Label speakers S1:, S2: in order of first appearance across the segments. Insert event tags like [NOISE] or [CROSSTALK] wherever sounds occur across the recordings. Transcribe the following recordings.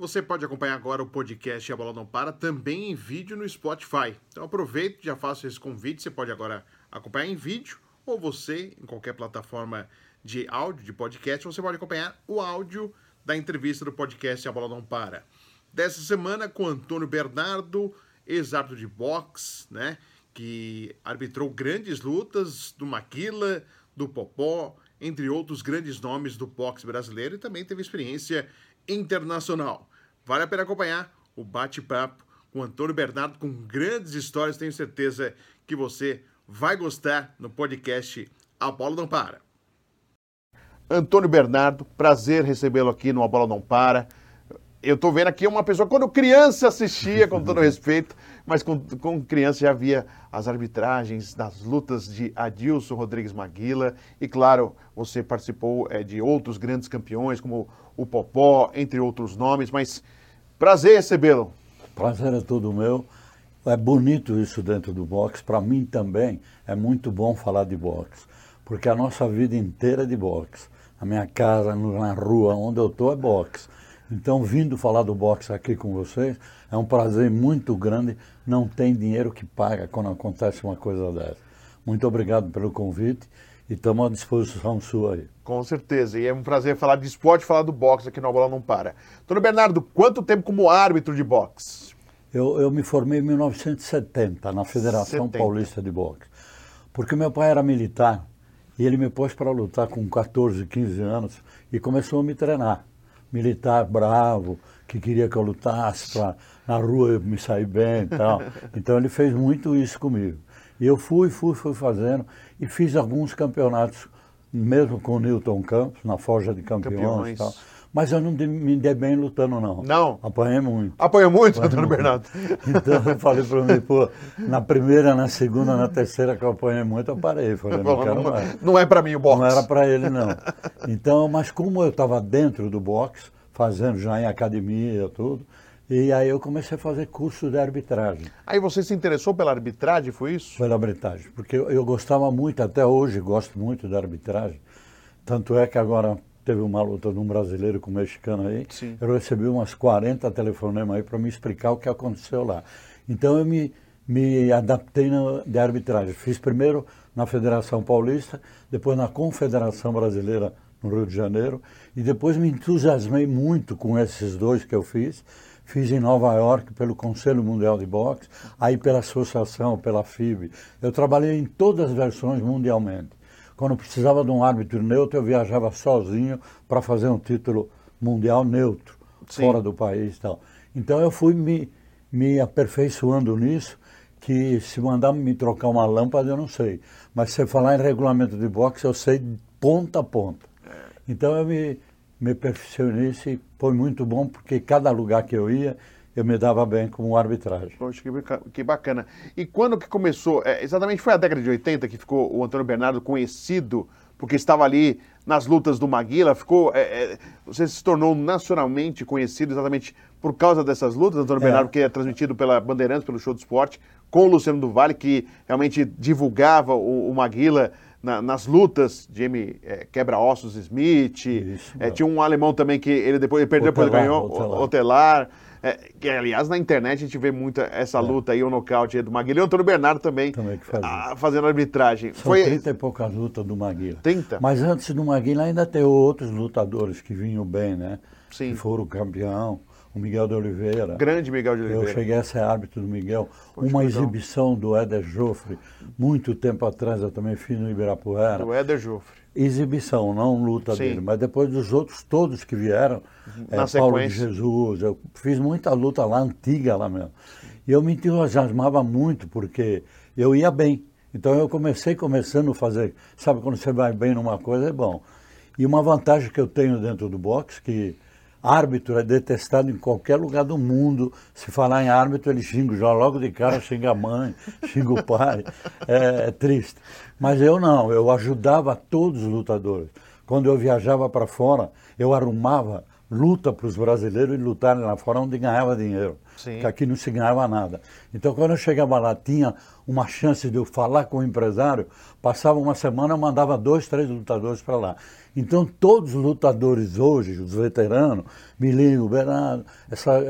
S1: Você pode acompanhar agora o podcast A Bola Não Para também em vídeo no Spotify. Então aproveite, já faço esse convite. Você pode agora acompanhar em vídeo ou você, em qualquer plataforma de áudio, de podcast, você pode acompanhar o áudio da entrevista do podcast A Bola Não Para. Dessa semana com Antônio Bernardo, ex-árbitro de boxe, né? Que arbitrou grandes lutas do Maquila, do Popó, entre outros grandes nomes do boxe brasileiro e também teve experiência internacional. Vale a pena acompanhar o bate-papo com Antônio Bernardo com grandes histórias. Tenho certeza que você vai gostar no podcast A Bola Não Para. Antônio Bernardo, prazer recebê-lo aqui no A Bola Não Para. Eu estou vendo aqui uma pessoa, quando criança assistia, com todo [LAUGHS] respeito, mas com, com criança já via as arbitragens das lutas de Adilson Rodrigues Maguila. E claro, você participou é, de outros grandes campeões, como o Popó, entre outros nomes. Mas prazer recebê-lo.
S2: Prazer é todo meu. É bonito isso dentro do boxe. Para mim também é muito bom falar de boxe, porque a nossa vida inteira é de boxe. A minha casa, na rua, onde eu estou, é boxe. Então, vindo falar do boxe aqui com vocês, é um prazer muito grande. Não tem dinheiro que paga quando acontece uma coisa dessa. Muito obrigado pelo convite e estamos à disposição sua aí.
S1: Com certeza. E é um prazer falar de esporte, falar do boxe aqui no Bola Não Para. Doutor Bernardo, quanto tempo como árbitro de boxe?
S2: Eu, eu me formei em 1970 na Federação 70. Paulista de Boxe. Porque meu pai era militar e ele me pôs para lutar com 14, 15 anos e começou a me treinar militar bravo, que queria que eu lutasse para na rua eu me sair bem e tal. [LAUGHS] Então ele fez muito isso comigo. E eu fui, fui, fui fazendo e fiz alguns campeonatos, mesmo com o Newton Campos, na Forja de Campeões, campeões. e tal. Mas eu não me dei bem lutando, não.
S1: Não?
S2: Apanhei muito.
S1: Apanhou muito, doutor Bernardo? [LAUGHS]
S2: Então eu falei para mim, pô, na primeira, na segunda, na terceira que eu apanhei muito, eu parei. Falei, não, quero mais.
S1: Não é para mim o boxe.
S2: Não era para ele, não. Então, mas como eu estava dentro do boxe, fazendo já em academia tudo, e aí eu comecei a fazer curso de arbitragem.
S1: Aí você se interessou pela arbitragem, foi isso?
S2: Pela arbitragem, porque eu, eu gostava muito, até hoje gosto muito da arbitragem. Tanto é que agora teve uma luta de um brasileiro com um mexicano aí, Sim. eu recebi umas 40 telefonemas aí para me explicar o que aconteceu lá. Então eu me, me adaptei na, de arbitragem. Fiz primeiro na Federação Paulista, depois na Confederação Brasileira no Rio de Janeiro, e depois me entusiasmei muito com esses dois que eu fiz. Fiz em Nova York pelo Conselho Mundial de Boxe, aí pela associação, pela FIB. Eu trabalhei em todas as versões mundialmente. Quando precisava de um árbitro neutro, eu viajava sozinho para fazer um título mundial neutro, Sim. fora do país e tal. Então eu fui me, me aperfeiçoando nisso, que se mandar me trocar uma lâmpada, eu não sei. Mas se falar em regulamento de boxe, eu sei de ponta a ponta. Então eu me, me perfeccionei e foi muito bom, porque cada lugar que eu ia, eu me dava bem como arbitragem.
S1: Poxa, que, bacana. E quando que começou? É, exatamente foi a década de 80 que ficou o Antônio Bernardo conhecido, porque estava ali nas lutas do Maguila, ficou, é, é, você se tornou nacionalmente conhecido exatamente por causa dessas lutas, Antônio é. Bernardo, que é transmitido pela Bandeirantes, pelo Show do Esporte, com o Luciano do Vale, que realmente divulgava o, o Maguila na, nas lutas, Jamie é, Quebra-Ossos Smith, Isso, é, tinha um alemão também que ele depois ele perdeu, depois ganhou, Otelar. Otelar é, que, aliás, na internet a gente vê muito essa é. luta aí, o nocaute aí do Maguila. E o Antônio Bernardo também, também a, fazendo arbitragem.
S2: São Foi 30 e poucas lutas do Maguila.
S1: 30?
S2: Mas antes do Maguila ainda tem outros lutadores que vinham bem, né? Sim. Que foram campeão. O Miguel de Oliveira.
S1: Grande Miguel de Oliveira.
S2: Eu cheguei a ser árbitro do Miguel. Poxa, Uma exibição do Éder Joffre, muito tempo atrás, eu também fiz no Ibirapuera.
S1: Do Éder Joffre
S2: exibição, não luta Sim. dele, mas depois dos outros todos que vieram, Na é, Paulo de Jesus, eu fiz muita luta lá, antiga lá mesmo. E eu me entusiasmava muito, porque eu ia bem. Então eu comecei começando a fazer, sabe quando você vai bem numa coisa, é bom. E uma vantagem que eu tenho dentro do boxe, que árbitro é detestado em qualquer lugar do mundo. Se falar em árbitro, ele xinga já logo de cara, xinga a mãe, [LAUGHS] xinga o pai. É, é triste. Mas eu não, eu ajudava todos os lutadores. Quando eu viajava para fora, eu arrumava luta para os brasileiros e lutarem lá fora onde ganhava dinheiro. Sim. Que aqui não se ganhava nada. Então, quando eu chegava lá, tinha uma chance de eu falar com o empresário, passava uma semana, eu mandava dois, três lutadores para lá. Então, todos os lutadores hoje, os veteranos, me ligam, Bernardo,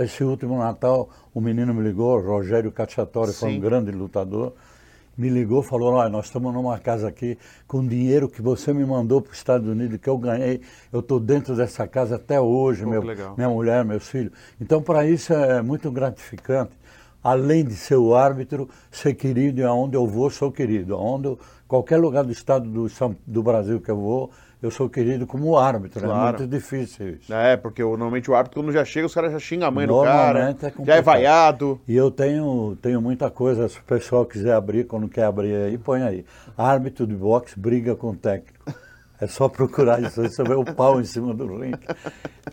S2: esse último Natal, o menino me ligou, Rogério Cacciatore, foi um grande lutador me ligou falou, olha, nós estamos numa casa aqui com dinheiro que você me mandou para os Estados Unidos, que eu ganhei, eu estou dentro dessa casa até hoje, meu, minha mulher, meus filhos. Então, para isso é muito gratificante, além de ser o árbitro, ser querido e aonde eu vou, sou querido. Aonde qualquer lugar do estado do, do Brasil que eu vou, eu sou querido como árbitro, claro. é muito difícil isso.
S1: É, porque normalmente o árbitro, quando já chega, os caras já xingam a mãe do cara, é já é vaiado.
S2: E eu tenho, tenho muita coisa, se o pessoal quiser abrir, quando quer abrir aí, põe aí. Árbitro de boxe briga com o técnico. É só procurar isso aí, você vê o pau em cima do ringue.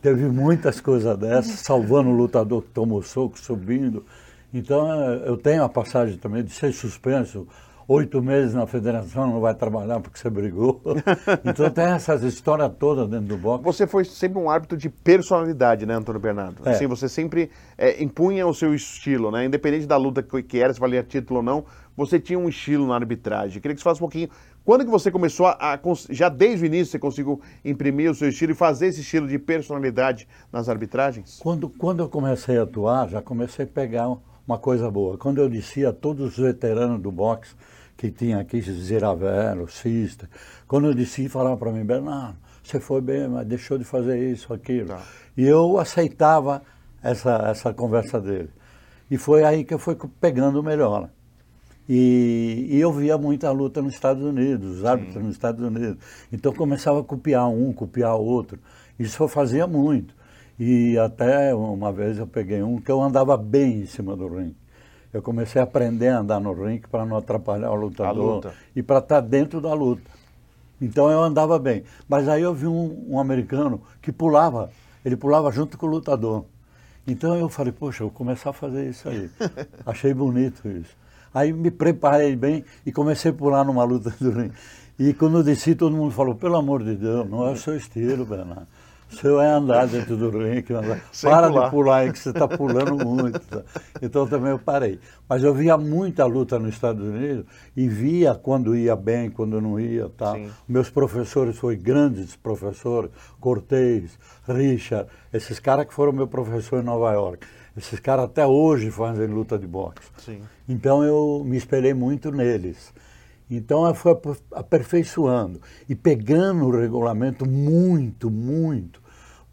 S2: Teve muitas coisas dessas, salvando o lutador que tomou soco, subindo. Então, eu tenho a passagem também de ser suspenso oito meses na federação, não vai trabalhar porque você brigou. [LAUGHS] então tem essas histórias todas dentro do boxe.
S1: Você foi sempre um árbitro de personalidade, né, Antônio Bernardo? É. Assim, você sempre é, impunha o seu estilo, né? Independente da luta que, era, se valia título ou não, você tinha um estilo na arbitragem. Queria que você falasse um pouquinho. Quando que você começou a, a, já desde o início você conseguiu imprimir o seu estilo e fazer esse estilo de personalidade nas arbitragens?
S2: Quando, quando eu comecei a atuar, já comecei a pegar uma coisa boa. Quando eu dizia a todos os veteranos do boxe, que tinha aqui, Ziravelo, Cista. Quando eu disse, falava para mim, Bernardo, você foi bem, mas deixou de fazer isso, aquilo. Tá. E eu aceitava essa, essa conversa dele. E foi aí que eu fui pegando melhor. E, e, eu via muita luta nos Estados Unidos, os árbitros nos Estados Unidos. Então começava a copiar um, copiar outro. Isso eu fazia muito. E até uma vez eu peguei um que eu andava bem em cima do ringue eu comecei a aprender a andar no ringue para não atrapalhar o lutador luta. e para estar tá dentro da luta. Então eu andava bem. Mas aí eu vi um, um, americano que pulava, ele pulava junto com o lutador. Então eu falei, poxa, eu vou começar a fazer isso aí. [LAUGHS] Achei bonito isso. Aí me preparei bem e comecei a pular numa luta do ringue. E quando eu desci, todo mundo falou, pelo amor de Deus, não é o seu estilo, Bernardo. Você vai andar dentro do ringue, [LAUGHS] para pular. de pular que você está pulando [LAUGHS] muito. Tá? Então também eu parei. Mas eu via muita luta nos Estados Unidos e via quando ia bem, quando não ia. Tá? Meus professores foram grandes professores, Cortez, Richard, esses caras que foram meu professor em Nova York. Esses caras até hoje fazem luta de boxe. Sim. Então eu me espelhei muito neles. Então eu fui aperfeiçoando e pegando o regulamento muito, muito,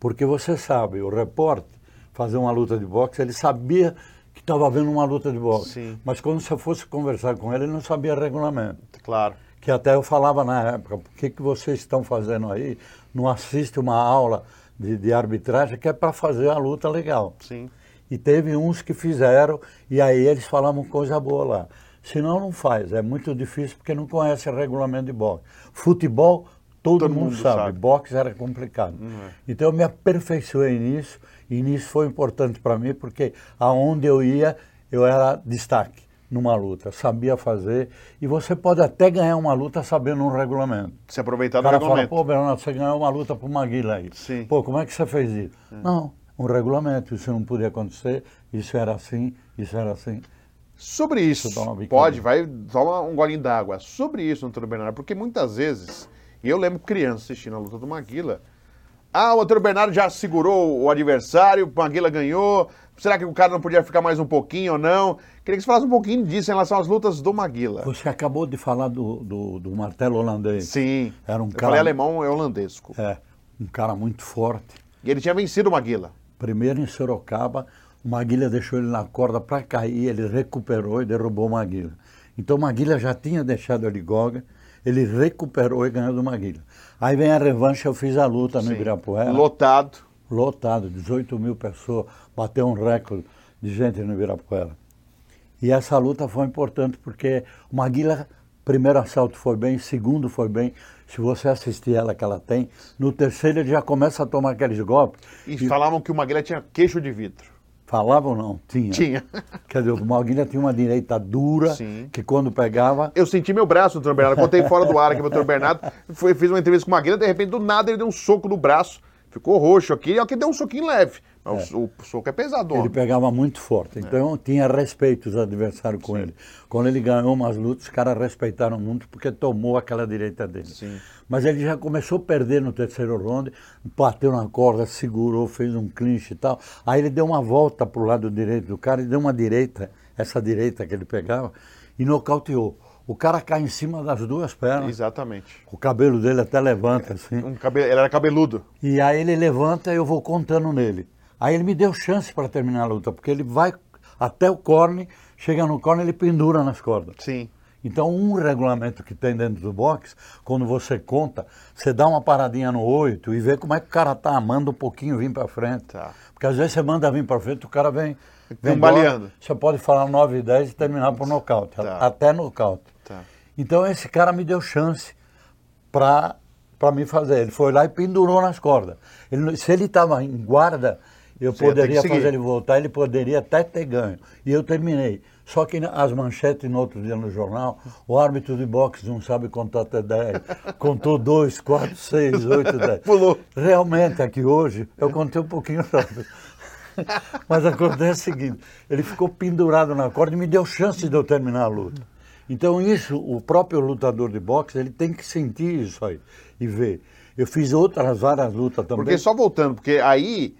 S2: porque você sabe, o repórter fazer uma luta de boxe, ele sabia que estava havendo uma luta de boxe, Sim. mas quando você fosse conversar com ele, ele não sabia regulamento.
S1: Claro.
S2: Que até eu falava na época, por que, que vocês estão fazendo aí? Não assiste uma aula de, de arbitragem que é para fazer a luta legal.
S1: Sim.
S2: E teve uns que fizeram, e aí eles falavam coisa boa lá. Senão não faz. É muito difícil porque não conhece o regulamento de boxe. Futebol, todo, todo mundo, mundo sabe. sabe. Boxe era complicado. É. Então eu me aperfeiçoei nisso e nisso foi importante para mim porque aonde eu ia, eu era destaque numa luta, sabia fazer e você pode até ganhar uma luta sabendo um regulamento.
S1: Se aproveitar do regulamento.
S2: fala, pô, Bernardo, você ganhou uma luta para o Maguila aí. Sim. Pô, como é que você fez isso? É. Não, um regulamento, isso não podia acontecer, isso era assim, isso era assim.
S1: Sobre isso, pode, vai, toma um golinho d'água. Sobre isso, Antônio Bernardo, porque muitas vezes, e eu lembro criança assistindo a luta do Maguila, ah, o Antônio Bernardo já segurou o adversário, o Maguila ganhou, será que o cara não podia ficar mais um pouquinho ou não? Queria que você falasse um pouquinho disso em relação às lutas do Maguila.
S2: Você acabou de falar do, do, do martelo holandês.
S1: Sim, Era um eu cara... falei alemão, é holandesco.
S2: É, um cara muito forte.
S1: E ele tinha vencido o Maguila.
S2: Primeiro em Sorocaba, Maguila deixou ele na corda para cair, ele recuperou e derrubou o Maguila. Então o Maguila já tinha deixado ele goga, ele recuperou e ganhou do Maguila. Aí vem a revanche, eu fiz a luta no Sim. Ibirapuera.
S1: Lotado.
S2: Lotado, 18 mil pessoas, bateu um recorde de gente no Ibirapuera. E essa luta foi importante porque o Maguila, primeiro assalto foi bem, segundo foi bem. Se você assistir ela que ela tem, no terceiro ele já começa a tomar aqueles golpes.
S1: E, e... falavam que o Maguila tinha queixo de vidro.
S2: Falava ou não? Tinha.
S1: Tinha. [LAUGHS]
S2: Quer dizer, o Malguinha tinha uma direita dura, Sim. que quando pegava...
S1: Eu senti meu braço, doutor Bernardo. Contei fora do ar aqui, doutor Bernardo. Foi, fiz uma entrevista com o Maguila, de repente, do nada, ele deu um soco no braço. ficou roxo aqui, é o que deu um soquinho leve. Mas é. o, soco é pesado.
S2: Ele pegava muito forte, então é. tinha respeito os adversários com Sim. ele. Quando ele ganhou umas lutas, os caras respeitaram muito porque tomou aquela direita dele. Sim. Mas ele já começou a perder no terceiro round, bateu na corda, segurou, fez um clinch e tal. Aí ele deu uma volta para o lado direito do cara e deu uma direita, essa direita que ele pegava, e nocauteou. O cara cai em cima das duas pernas.
S1: Exatamente.
S2: O cabelo dele até levanta assim.
S1: Um cabelo, ele era cabeludo.
S2: E aí ele levanta e eu vou contando nele. Aí ele me deu chance para terminar a luta, porque ele vai até o corne, chega no corne ele pendura nas cordas.
S1: Sim.
S2: Então, um regulamento que tem dentro do box, quando você conta, você dá uma paradinha no oito e vê como é que o cara tá, manda um pouquinho vir para frente. Tá. Porque às vezes você manda vir para frente, o cara vem, vem baleando. Você pode falar 9 e 10 e terminar por nocaute, tá. até nocaute. Tá. Então, esse cara me deu chance para me fazer. Ele foi lá e pendurou nas cordas. Ele, se ele estava em guarda, eu Você poderia fazer ele voltar, ele poderia até ter ganho. E eu terminei. Só que as manchetes no outro dia no jornal, o árbitro de boxe não sabe contar até 10. Contou 2, 4, 6, 8, 10.
S1: Pulou.
S2: Realmente, aqui hoje, eu contei um pouquinho rápido. [LAUGHS] Mas acontece o seguinte, ele ficou pendurado na corda e me deu chance de eu terminar a luta. Então isso, o próprio lutador de boxe, ele tem que sentir isso aí e ver. Eu fiz outras várias lutas também.
S1: Porque só voltando, porque aí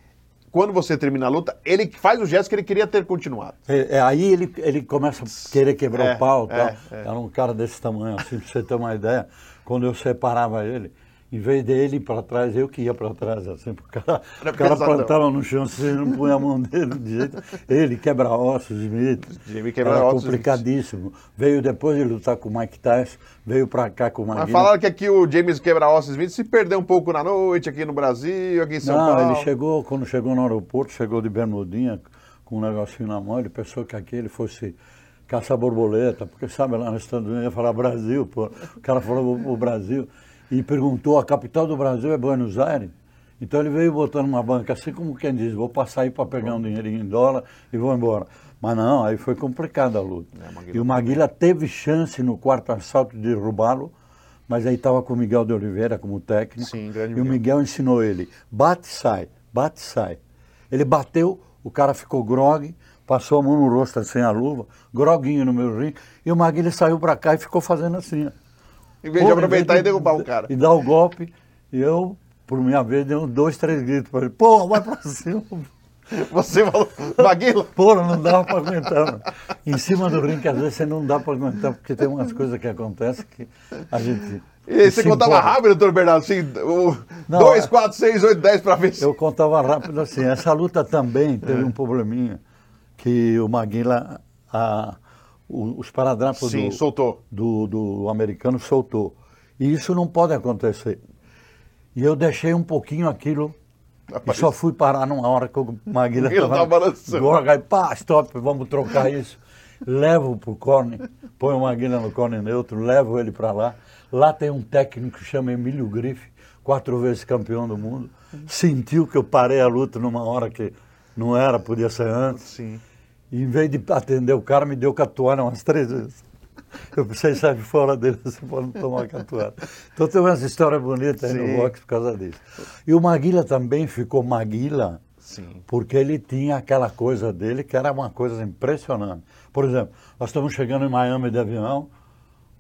S1: quando você termina a luta, ele faz o gesto que ele queria ter continuado.
S2: É, é aí ele, ele começa a querer quebrar é, o pau. É, tal. É. Era um cara desse tamanho, assim, pra você ter uma ideia. Quando eu separava ele, em vez dele ir para trás, eu que ia para trás, assim, porque o cara, o cara plantava no chão, você não punha a mão dele de jeito. Ele quebra ossos, Smith. Jimmy quebra era ossos. complicadíssimo. Veio depois de lutar com o Mike Tyson, veio para cá com o Maguila.
S1: Mas falaram que aqui o James quebra ossos Smith se perdeu um pouco na noite, aqui no Brasil, aqui em São não, Paulo.
S2: Não, ele chegou, quando chegou no aeroporto, chegou de bermudinha, com um negocinho na mão, ele pensou que aqui ele fosse caçar borboleta, porque sabe, lá nos Estados Unidos ia falar Brasil, pô. O cara falou o Brasil e perguntou: a capital do Brasil é Buenos Aires? Então ele veio botando uma banca, assim como quem diz: vou passar aí para pegar um dinheirinho em dólar e vou embora. Mas não, aí foi complicada a luta. É, e o Maguila teve chance no quarto assalto de derrubá-lo, mas aí estava com o Miguel de Oliveira como técnico. Sim, e o Miguel ensinou ele: bate sai, bate sai. Ele bateu, o cara ficou grogue, passou a mão no rosto sem assim, a luva, groguinho no meu rim, e o Maguila saiu para cá e ficou fazendo assim.
S1: Em vez de aproveitar e derrubar o cara.
S2: E dar o golpe, e eu, por minha vez, dei uns dois, três gritos para ele. Pô, vai para cima.
S1: Você falou, Maguila?
S2: Pô, não dava para aguentar. Em cima do ringue, às vezes você não dá para aguentar, porque tem umas coisas que acontecem que a gente.
S1: E você contava importa. rápido, doutor Bernardo? Assim, 2, 4, 6, 8, 10 para ver.
S2: Eu contava rápido assim. Essa luta também teve é. um probleminha, que o Maguila, a, os paradrapos
S1: Sim, do, soltou.
S2: Do, do americano soltou. E isso não pode acontecer. E eu deixei um pouquinho aquilo Rapaz. e só fui parar numa hora que o Maguila estava balançando. Aí, pá, stop, vamos trocar isso. levo para o corne, põe o Maguila no corne neutro, levo ele para lá. Lá tem um técnico que chama Emílio Grife, quatro vezes campeão do mundo. Sentiu que eu parei a luta numa hora que não era, podia ser antes. Sim. E em vez de atender o cara, me deu catuara umas três vezes. Eu pensei, sai fora dele, você pode tomar catuara. Então tem umas histórias bonitas aí no box por causa disso. E o Maguila também ficou Maguila, Sim. porque ele tinha aquela coisa dele que era uma coisa impressionante. Por exemplo, nós estamos chegando em Miami de avião,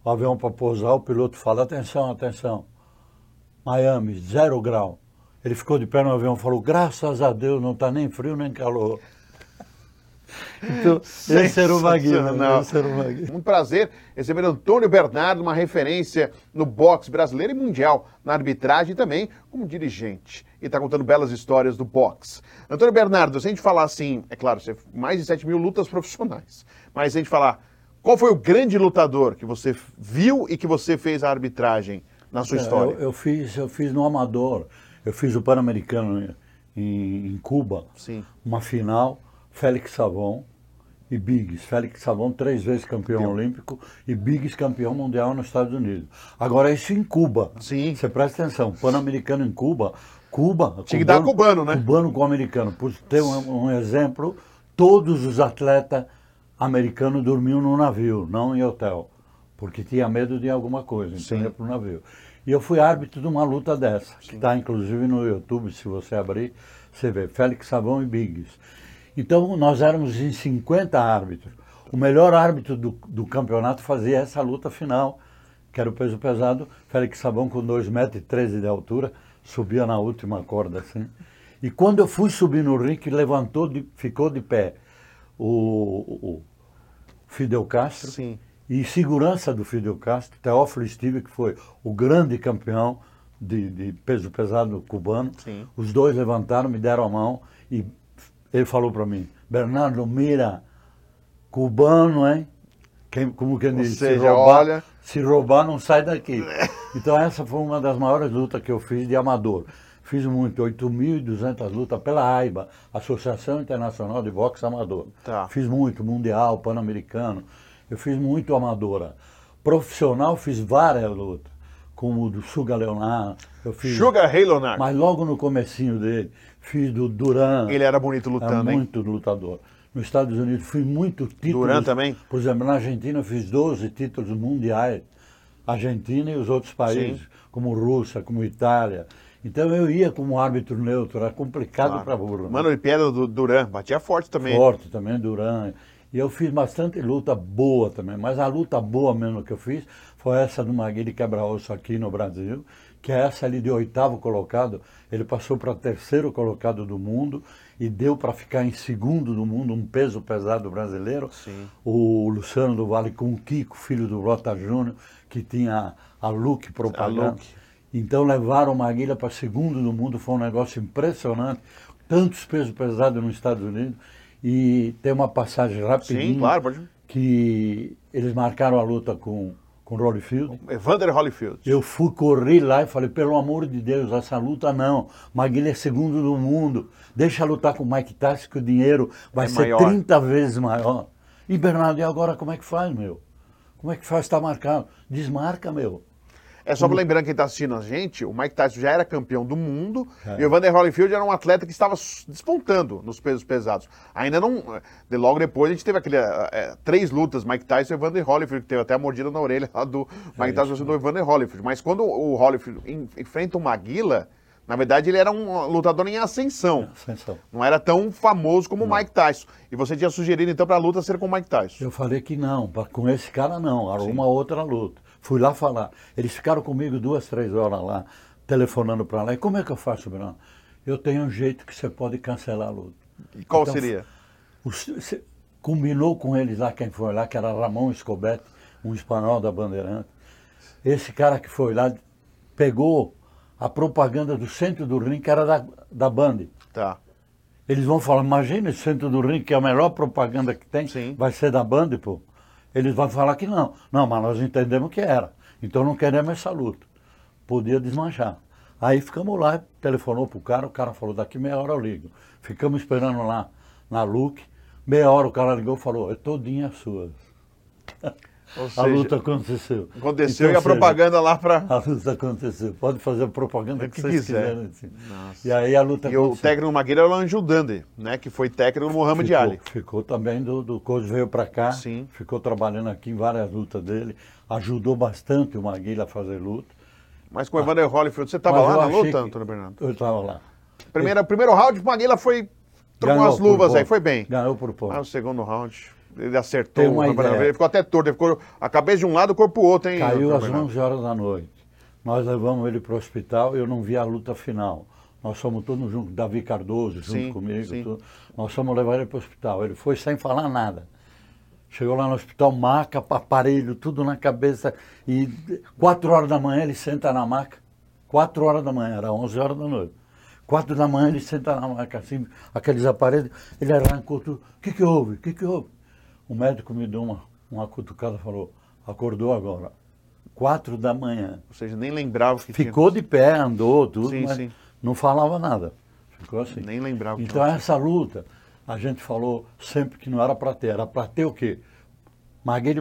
S2: o avião para pousar, o piloto fala, atenção, atenção, Miami, zero grau. Ele ficou de pé no avião e falou, graças a Deus, não está nem frio nem calor. Então, esse era o Maguila. Né? Esse era o
S1: Maguila. Um prazer receber Antônio Bernardo, uma referência no boxe brasileiro e mundial, na arbitragem e também como dirigente. E está contando belas histórias do boxe. Antônio Bernardo, se a gente falar assim, é claro, você mais de 7 mil lutas profissionais, mas se a gente falar, qual foi o grande lutador que você viu e que você fez a arbitragem na sua é, história?
S2: Eu, eu, fiz, eu fiz no Amador, eu fiz o Pan-Americano em, em Cuba, Sim. uma final Félix Savon e Biggs. Félix Savon, três vezes campeão Sim. olímpico e Biggs campeão mundial nos Estados Unidos. Agora, isso em Cuba. Sim. Você presta atenção, Pan-Americano em Cuba, Cuba.
S1: Tinha que dar cubano, né?
S2: Cubano com americano. Por ter um, um exemplo, todos os atletas americanos dormiam no navio, não em hotel. Porque tinha medo de alguma coisa, então ia para o navio. E eu fui árbitro de uma luta dessa, Sim. que está inclusive no YouTube, se você abrir, você vê, Félix Savão e Biggs. Então nós éramos em 50 árbitros. O melhor árbitro do, do campeonato fazia essa luta final, que era o peso pesado, Félix Savão com 2,13 metros de altura, subia na última corda assim. E quando eu fui subir no ringue, levantou, de, ficou de pé o, o Fidel Castro. Sim e segurança do Fidel Castro, Teófilo Steve, que foi o grande campeão de, de peso pesado cubano. Sim. Os dois levantaram, me deram a mão e ele falou para mim, Bernardo, mira, cubano, hein? Quem, como quem diz,
S1: seja, se, roubar, olha...
S2: se roubar não sai daqui. [LAUGHS] Então essa foi uma das maiores lutas que eu fiz de amador. Fiz muito, 8.200 lutas pela AIBA, Associação Internacional de Boxe Amador. Tá. Fiz muito, Mundial, Pan-Americano. Eu fiz muito amadora. Profissional, fiz várias lutas, como o do Sugar Leonardo. Eu fiz,
S1: Sugar Ray Leonardo.
S2: Mas logo no comecinho dele, fiz do Duran.
S1: Ele era bonito lutando,
S2: era muito
S1: hein?
S2: lutador. Nos Estados Unidos fui muito títulos.
S1: Duran também?
S2: Por exemplo, na Argentina eu fiz 12 títulos mundiais. Argentina e os outros países, Sim. como Rússia, como Itália. Então eu ia como árbitro neutro, era complicado claro. para burro.
S1: Mano de pedra do Duran, batia forte também.
S2: Forte também, Duran. E eu fiz bastante luta boa também, mas a luta boa mesmo que eu fiz foi essa do Maguire Quebra-Osso aqui no Brasil, que é essa ali de oitavo colocado, ele passou para terceiro colocado do mundo e deu para ficar em segundo do mundo, um peso pesado brasileiro. Sim. O Luciano do Vale com o Kiko, filho do Rota Júnior, que tinha a Luke propaganda. A Luke. Então levaram o Maguila para segundo do mundo, foi um negócio impressionante. Tantos pesos pesados nos Estados Unidos. E tem uma passagem rapidinho.
S1: Sim, claro.
S2: Que eles marcaram a luta com, com Holyfield.
S1: Evander Holyfield.
S2: Eu fui correr lá e falei, pelo amor de Deus, essa luta não. Maguila é segundo do mundo. Deixa lutar com o Mike Tyson que o dinheiro vai é ser maior. 30 vezes maior. E Bernardo, e agora como é que faz, meu? Como é que faz? Está marcado. Desmarca, meu.
S1: É só para lembrar quem está assistindo a gente, o Mike Tyson já era campeão do mundo é. e o Evander Holyfield era um atleta que estava despontando nos pesos pesados. Ainda não. De logo depois a gente teve aquele, é, três lutas, Mike Tyson e Evander Holyfield, que teve até a mordida na orelha lá do Mike é Tyson e do Evander Holyfield. Mas quando o Holyfield enfrenta o Maguila, na verdade, ele era um lutador em ascensão. ascensão. Não era tão famoso como o Mike Tyson. E você tinha sugerido, então, para a luta ser com o Mike Tyson.
S2: Eu falei que não, com esse cara não, era Sim. uma outra luta. Fui lá falar. Eles ficaram comigo duas, três horas lá, telefonando para lá. E como é que eu faço, Bruno? Eu tenho um jeito que você pode cancelar a luta.
S1: E qual então, seria?
S2: O, se, combinou com eles lá, quem foi lá, que era Ramon Escobetti, um espanhol da Bandeirante. Esse cara que foi lá pegou a propaganda do centro do ringue, que era da, da Band.
S1: Tá.
S2: Eles vão falar, imagina esse centro do ringue, que é a melhor propaganda que tem, Sim. vai ser da Band, pô. Eles vão falar que não. Não, mas nós entendemos que era. Então não queremos essa luta. Podia desmanchar. Aí ficamos lá, telefonou pro cara, o cara falou, daqui meia hora eu ligo. Ficamos esperando lá na Luke. Meia hora o cara ligou e falou, é todinha sua. [LAUGHS] Seja, a luta aconteceu.
S1: Aconteceu então, e a seja, propaganda lá para. [LAUGHS]
S2: A luta aconteceu. Pode fazer a propaganda que, que vocês quiser. quiserem. Assim. E aí a luta
S1: E aconteceu. o técnico Maguire era o Anjo Dande, né? Que foi técnico do Muhammad
S2: ficou,
S1: Ali.
S2: Ficou também do, do Coach, veio para cá. Sim. Ficou trabalhando aqui em várias lutas dele. Ajudou bastante o Maguire a fazer luta.
S1: Mas com o Evander Holyfield, você estava lá na luta, que... Antônio Bernardo?
S2: Eu estava lá.
S1: Primeira, Primeiro round, o Maguila foi. Trocou as luvas aí, foi bem.
S2: Ganhou por pouco.
S1: Mas o segundo round. Ele acertou, uma ele ficou até torto, ele ficou a cabeça de um lado, o corpo outro, hein?
S2: Caiu às 11 horas da noite. Nós levamos ele para o hospital, eu não vi a luta final. Nós fomos todos juntos, Davi Cardoso junto sim, comigo, sim. Nós fomos levar ele para o hospital. Ele foi sem falar nada. Chegou lá no hospital, maca, aparelho, tudo na cabeça. E quatro horas da manhã ele senta na maca. Quatro horas da manhã, era 11 horas da noite. Quatro da manhã ele senta na maca, assim, aqueles aparelhos. Ele arrancou tudo. O que, que houve? O que, que houve? O médico me deu uma, uma cutucada e falou, acordou agora. Quatro da manhã.
S1: Ou seja, nem lembrava que
S2: Ficou tinha... de pé, andou, tudo, sim, mas sim. não falava nada. Ficou assim.
S1: Nem lembrava.
S2: Então essa luta, a gente falou sempre que não era para ter. Era para ter o quê? Magueire,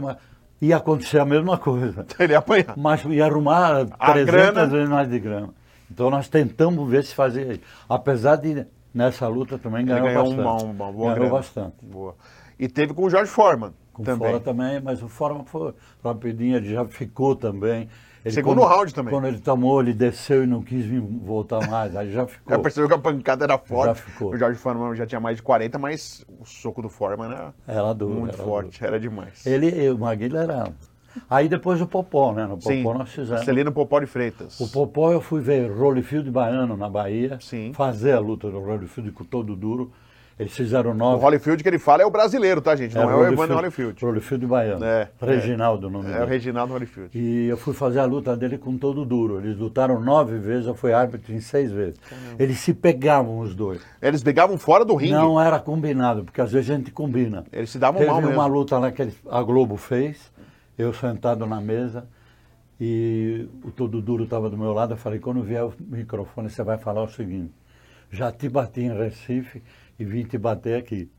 S2: ia acontecer a mesma coisa. [LAUGHS]
S1: Ele ia apanhar.
S2: Mas ia arrumar a 300 grana... vezes mais de grana. Então nós tentamos ver se fazia isso. Apesar de nessa luta também ganhou, ganhou bastante. Uma, uma boa ganhou grana. bastante.
S1: Boa. E teve com o Jorge Forman.
S2: Com
S1: também.
S2: Fora também, mas o Forman foi rapidinho, ele já ficou também.
S1: Ele, Segundo quando, round também.
S2: Quando ele tomou, ele desceu e não quis voltar mais. Aí já ficou.
S1: Já [LAUGHS] percebeu que a pancada era forte. Já ficou. O Jorge Foreman já tinha mais de 40, mas o soco do Foreman era, era duro, muito era forte, duro. era demais.
S2: Ele, o Maguila era. Aí depois o Popó, né? No Popó Sim, nós fizemos.
S1: Celino Popó de Freitas.
S2: O Popó eu fui ver Rolyfield Baiano na Bahia. Sim. Fazer a luta do Rolyfield com todo duro. Eles fizeram nove.
S1: O Holyfield que ele fala é o brasileiro, tá, gente? Não é, é o Evandro Holyfield.
S2: Holyfield baiano. É, Reginaldo,
S1: é,
S2: o nome
S1: é,
S2: dele.
S1: É o Reginaldo Holyfield.
S2: E eu fui fazer a luta dele com todo duro. Eles lutaram nove vezes, eu fui árbitro em seis vezes. Caramba. Eles se pegavam os dois.
S1: Eles pegavam fora do ringue?
S2: Não era combinado, porque às vezes a gente combina.
S1: Eles se davam
S2: Teve
S1: mal mesmo.
S2: uma luta lá que a Globo fez, eu sentado na mesa, e o Todo Duro estava do meu lado. Eu falei: quando vier o microfone, você vai falar o seguinte: já te bati em Recife e vim te bater aqui.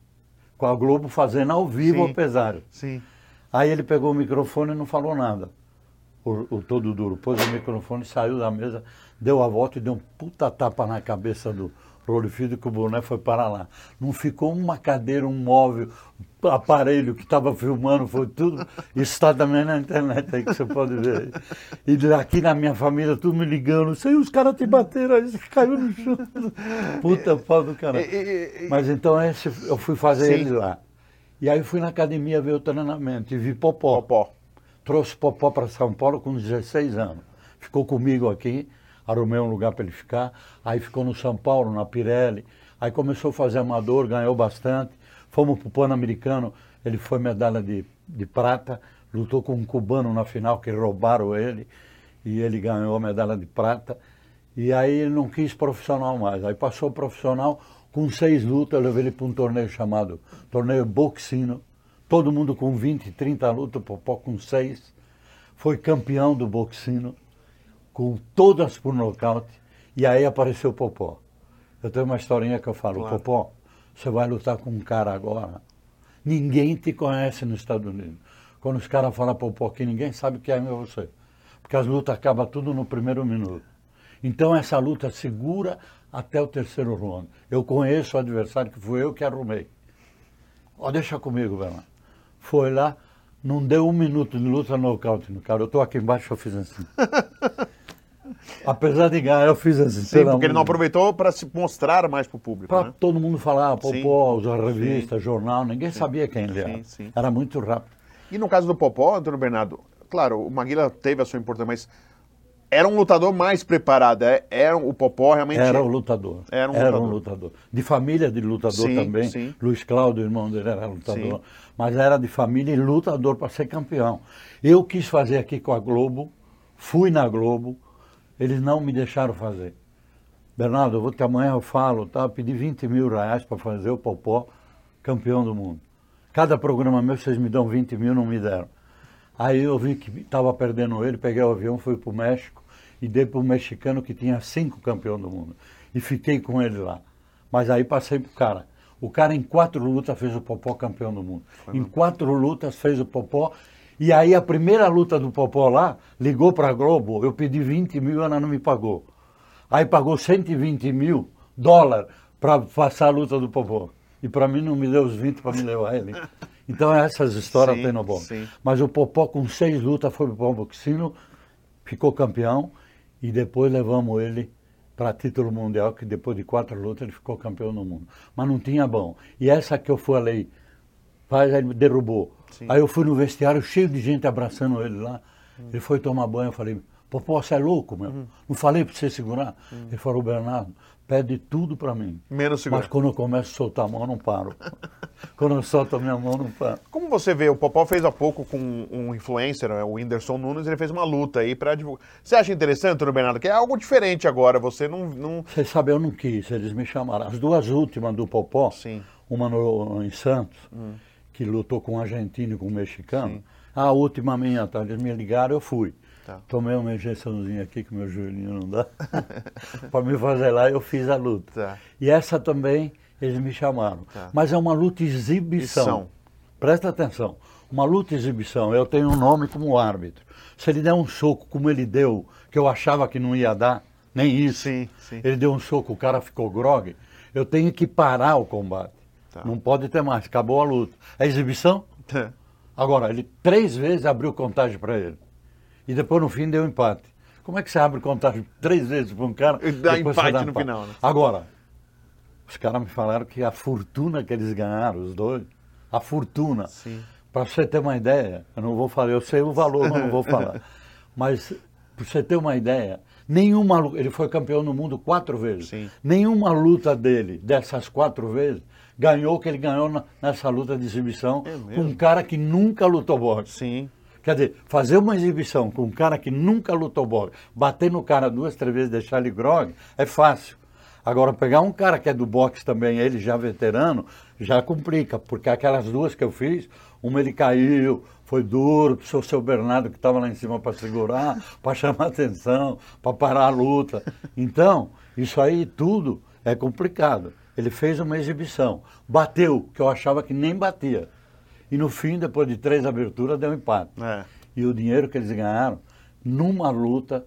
S2: Com a Globo fazendo ao vivo Sim. o pesário.
S1: Sim.
S2: Aí ele pegou o microfone e não falou nada. O, o todo duro. Pôs o microfone, saiu da mesa, deu a volta e deu um puta tapa na cabeça do, Prolifídio que o boné foi para lá. Não ficou uma cadeira, um móvel, um aparelho que estava filmando, foi tudo. Isso está também na internet aí que você pode ver. E aqui na minha família, tudo me ligando, sei, os caras te bateram, aí caiu no chão. Puta pau do cara. Mas então esse, eu fui fazer Sim. ele lá. E aí fui na academia ver o treinamento e vi Popó.
S1: Popó.
S2: Trouxe Popó para São Paulo com 16 anos. Ficou comigo aqui arrumei um lugar para ele ficar. Aí ficou no São Paulo, na Pirelli. Aí começou a fazer amador, ganhou bastante. Fomos para o Pan-Americano, ele foi medalha de, de prata, lutou com um cubano na final, que roubaram ele, e ele ganhou a medalha de prata. E aí ele não quis profissional mais. Aí passou profissional, com seis lutas, eu levei ele para um torneio chamado Torneio Boxino. Todo mundo com 20, 30 lutas, Popó com seis. Foi campeão do Boxino com todas por nocaute, e aí apareceu o Popó. Eu tenho uma historinha que eu falo, claro. Popó, você vai lutar com um cara agora, ninguém te conhece nos Estados Unidos. Quando os caras falam Popó que ninguém sabe quem é você. Porque as lutas acabam tudo no primeiro minuto. Então essa luta segura até o terceiro round. Eu conheço o adversário que foi eu que arrumei. Ó, deixa comigo, Bernardo. Foi lá, não deu um minuto de luta nocaute no cara. Eu estou aqui embaixo, eu fiz assim. [LAUGHS] Apesar de ganhar, eu fiz assim.
S1: Sim, porque ele não aproveitou para se mostrar mais para o público. Para né?
S2: todo mundo falar, Popó, revista, sim. jornal, ninguém sim. sabia quem ele era. Sim, era muito rápido.
S1: E no caso do Popó, Antônio Bernardo, claro, o Maguila teve a sua importância, mas era um lutador mais preparado. É, era o Popó realmente.
S2: Era um lutador. Era um, era lutador. um lutador. De família de lutador sim, também. Sim. Luiz Cláudio, irmão dele, era lutador. Sim. Mas era de família e lutador para ser campeão. Eu quis fazer aqui com a Globo, fui na Globo, eles não me deixaram fazer. Bernardo, eu vou amanhã eu falo, tá? Eu pedi 20 mil reais para fazer o Popó campeão do mundo. Cada programa meu, vocês me dão 20 mil, não me deram. Aí eu vi que estava perdendo ele, peguei o avião, fui para o México e dei para o mexicano que tinha cinco campeões do mundo. E fiquei com ele lá. Mas aí passei para o cara. O cara em quatro lutas fez o Popó campeão do mundo. Foi em quatro lutas fez o Popó e aí a primeira luta do Popó lá, ligou para a Globo, eu pedi 20 mil, ela não me pagou. Aí pagou 120 mil dólares para passar a luta do Popó. E para mim não me deu os 20 para me levar ele. Então essas histórias sim, tem no bom. Sim. Mas o Popó com seis lutas foi para o boxino, ficou campeão e depois levamos ele para título mundial, que depois de quatro lutas ele ficou campeão no mundo. Mas não tinha bom. E essa que eu falei, faz, ele derrubou. Sim. Aí eu fui no vestiário, cheio de gente abraçando ele lá. Hum. Ele foi tomar banho, eu falei, Popó, você é louco, meu? Uhum. Não falei para você segurar? Uhum. Ele falou, Bernardo, pede tudo para mim.
S1: Menos segurar.
S2: Mas quando eu começo a soltar a mão, eu não paro. [LAUGHS] quando eu solto a minha mão, não paro.
S1: Como você vê, o Popó fez há pouco com um influencer, né, o Whindersson Nunes, ele fez uma luta aí para divulgar. Você acha interessante, Antônio Bernardo, que é algo diferente agora, você não... não...
S2: Você sabe, eu não quis, eles me chamaram. As duas últimas do Popó, Sim. uma no, em Santos... Hum que lutou com um argentino e com um mexicano. Sim. A última minha, tá? Eles me ligaram, eu fui. Tá. Tomei uma injeçãozinha aqui que meu joelhinho não dá. [LAUGHS] para me fazer lá, eu fiz a luta. Tá. E essa também eles me chamaram. Tá. Mas é uma luta exibição. Presta atenção. Uma luta exibição. Eu tenho um nome como árbitro. Se ele der um soco como ele deu, que eu achava que não ia dar, nem isso. Sim, sim. Ele deu um soco, o cara ficou grogue. Eu tenho que parar o combate. Tá. Não pode ter mais, acabou a luta. É exibição? É. Agora, ele três vezes abriu contagem para ele. E depois no fim deu empate. Como é que você abre contagem três vezes para um cara
S1: dá empate dá no empate? final, né?
S2: Agora, os caras me falaram que a fortuna que eles ganharam, os dois, a fortuna. Para você ter uma ideia, eu não vou falar, eu sei o valor, mas não vou falar. [LAUGHS] Mas, para você ter uma ideia, nenhuma ele foi campeão no mundo quatro vezes. Sim. Nenhuma luta dele, dessas quatro vezes, ganhou o que ele ganhou na, nessa luta de exibição é com um cara que nunca lutou boxe.
S1: Sim.
S2: Quer dizer, fazer uma exibição com um cara que nunca lutou boxe, bater no cara duas, três vezes, deixar ele grog, é fácil. Agora, pegar um cara que é do boxe também, ele já veterano, já complica, porque aquelas duas que eu fiz, uma ele caiu, foi duro, o seu Bernardo que estava lá em cima para segurar, [LAUGHS] para chamar atenção, para parar a luta. Então, isso aí tudo é complicado. Ele fez uma exibição, bateu, que eu achava que nem batia. E no fim, depois de três aberturas, deu um empate. É. E o dinheiro que eles ganharam, numa luta,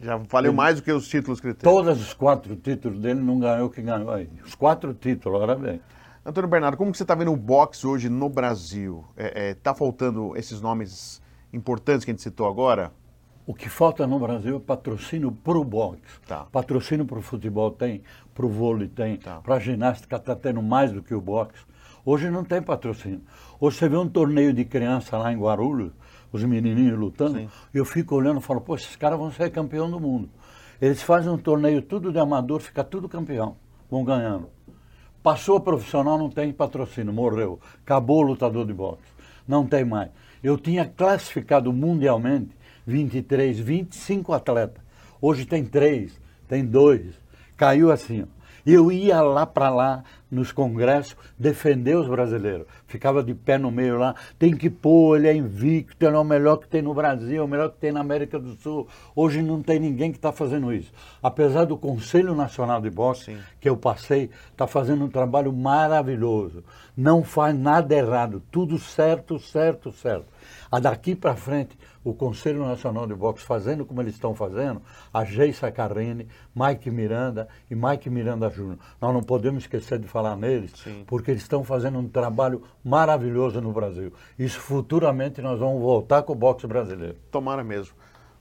S1: já valeu ele, mais do que os títulos que ele
S2: teve. Todos os quatro títulos dele não ganhou o que ganhou aí. Os quatro títulos, ora bem.
S1: Antônio Bernardo, como que você está vendo o boxe hoje no Brasil? Está é, é, tá faltando esses nomes importantes que a gente citou agora?
S2: O que falta no Brasil é patrocínio para o boxe.
S1: Tá.
S2: Patrocínio para o futebol tem, para o vôlei tem, tá. para a ginástica está tendo mais do que o boxe. Hoje não tem patrocínio. Hoje você vê um torneio de criança lá em Guarulhos, os menininhos lutando, Sim. e eu fico olhando e falo, pô, esses caras vão ser campeão do mundo. Eles fazem um torneio tudo de amador, fica tudo campeão, vão ganhando. Passou profissional, não tem patrocínio, morreu. Acabou o lutador de boxe. Não tem mais. Eu tinha classificado mundialmente 23, 25 atletas. Hoje tem três, tem dois. Caiu assim, ó. Eu ia lá para lá, nos congressos, defender os brasileiros. Ficava de pé no meio lá, tem que pôr, ele é invicto, ele é o melhor que tem no Brasil, o melhor que tem na América do Sul. Hoje não tem ninguém que está fazendo isso. Apesar do Conselho Nacional de Boxe, Sim. que eu passei, está fazendo um trabalho maravilhoso. Não faz nada errado, tudo certo, certo, certo. A daqui para frente, o Conselho Nacional de Boxe fazendo como eles estão fazendo, a Geisa Carrene, Mike Miranda e Mike Miranda Júnior. Nós não podemos esquecer de falar neles, Sim. porque eles estão fazendo um trabalho maravilhoso no Brasil. Isso futuramente nós vamos voltar com o boxe brasileiro.
S1: Tomara mesmo.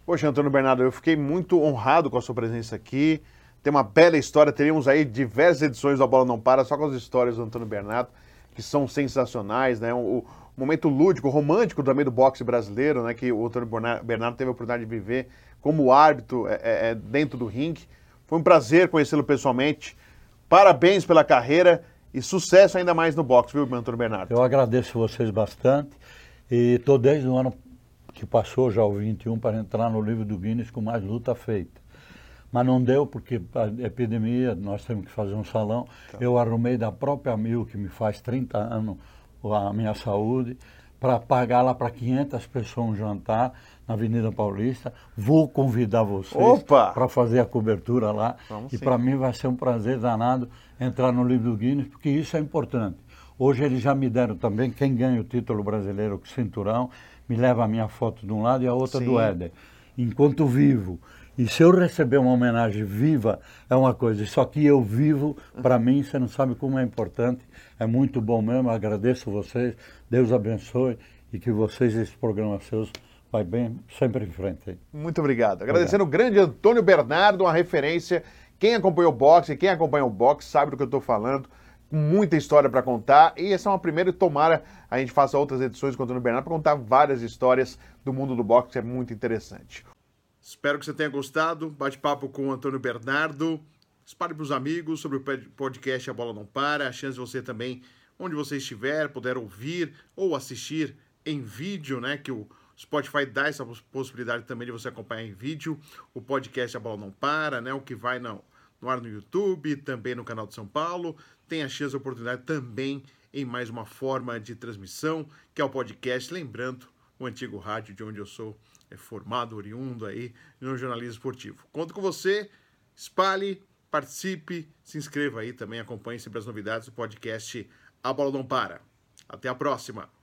S1: Poxa, Antônio Bernardo, eu fiquei muito honrado com a sua presença aqui. Tem uma bela história, teríamos aí diversas edições do A Bola Não Para, só com as histórias do Antônio Bernardo, que são sensacionais, né? O, momento lúdico, romântico também do boxe brasileiro, né, que o Antônio Bernardo teve a oportunidade de viver como árbitro é, é, é, dentro do ringue. Foi um prazer conhecê-lo pessoalmente. Parabéns pela carreira e sucesso ainda mais no boxe, viu, Antônio Bernardo?
S2: Eu agradeço vocês bastante e estou desde o ano que passou, já o 21, para entrar no livro do Guinness com mais luta feita. Mas não deu porque a epidemia, nós temos que fazer um salão. Tá. Eu arrumei da própria Mil, que me faz 30 anos, a minha saúde, para pagar lá para 500 pessoas um jantar na Avenida Paulista. Vou convidar vocês para fazer a cobertura lá. Vamos e para mim vai ser um prazer danado entrar no livro do Guinness, porque isso é importante. Hoje eles já me deram também, quem ganha o título brasileiro com cinturão, me leva a minha foto de um lado e a outra sim. do Éder. Enquanto vivo, e se eu receber uma homenagem viva, é uma coisa. Só que eu vivo, para mim, você não sabe como é importante. É muito bom mesmo. Agradeço vocês. Deus abençoe e que vocês, esses programas seus, vai bem sempre em frente.
S1: Muito obrigado. Agradecendo obrigado. o grande Antônio Bernardo, uma referência. Quem acompanhou o boxe, quem acompanha o boxe, sabe do que eu estou falando. Muita história para contar. E essa é uma primeira, e tomara a gente faça outras edições com o Antônio Bernardo para contar várias histórias do mundo do boxe, que é muito interessante. Espero que você tenha gostado. Bate-papo com o Antônio Bernardo. Espalhe para os amigos sobre o podcast A Bola Não Para. A chance de você também, onde você estiver, puder ouvir ou assistir em vídeo, né? Que o Spotify dá essa possibilidade também de você acompanhar em vídeo. O podcast A Bola Não Para, né? O que vai no, no ar no YouTube, também no canal de São Paulo. Tem a chance, a oportunidade também em mais uma forma de transmissão, que é o podcast. Lembrando, o antigo rádio de onde eu sou é formado, oriundo aí no jornalismo esportivo. Conto com você, espalhe, participe, se inscreva aí também, acompanhe sempre as novidades do podcast A Bola Não Para. Até a próxima!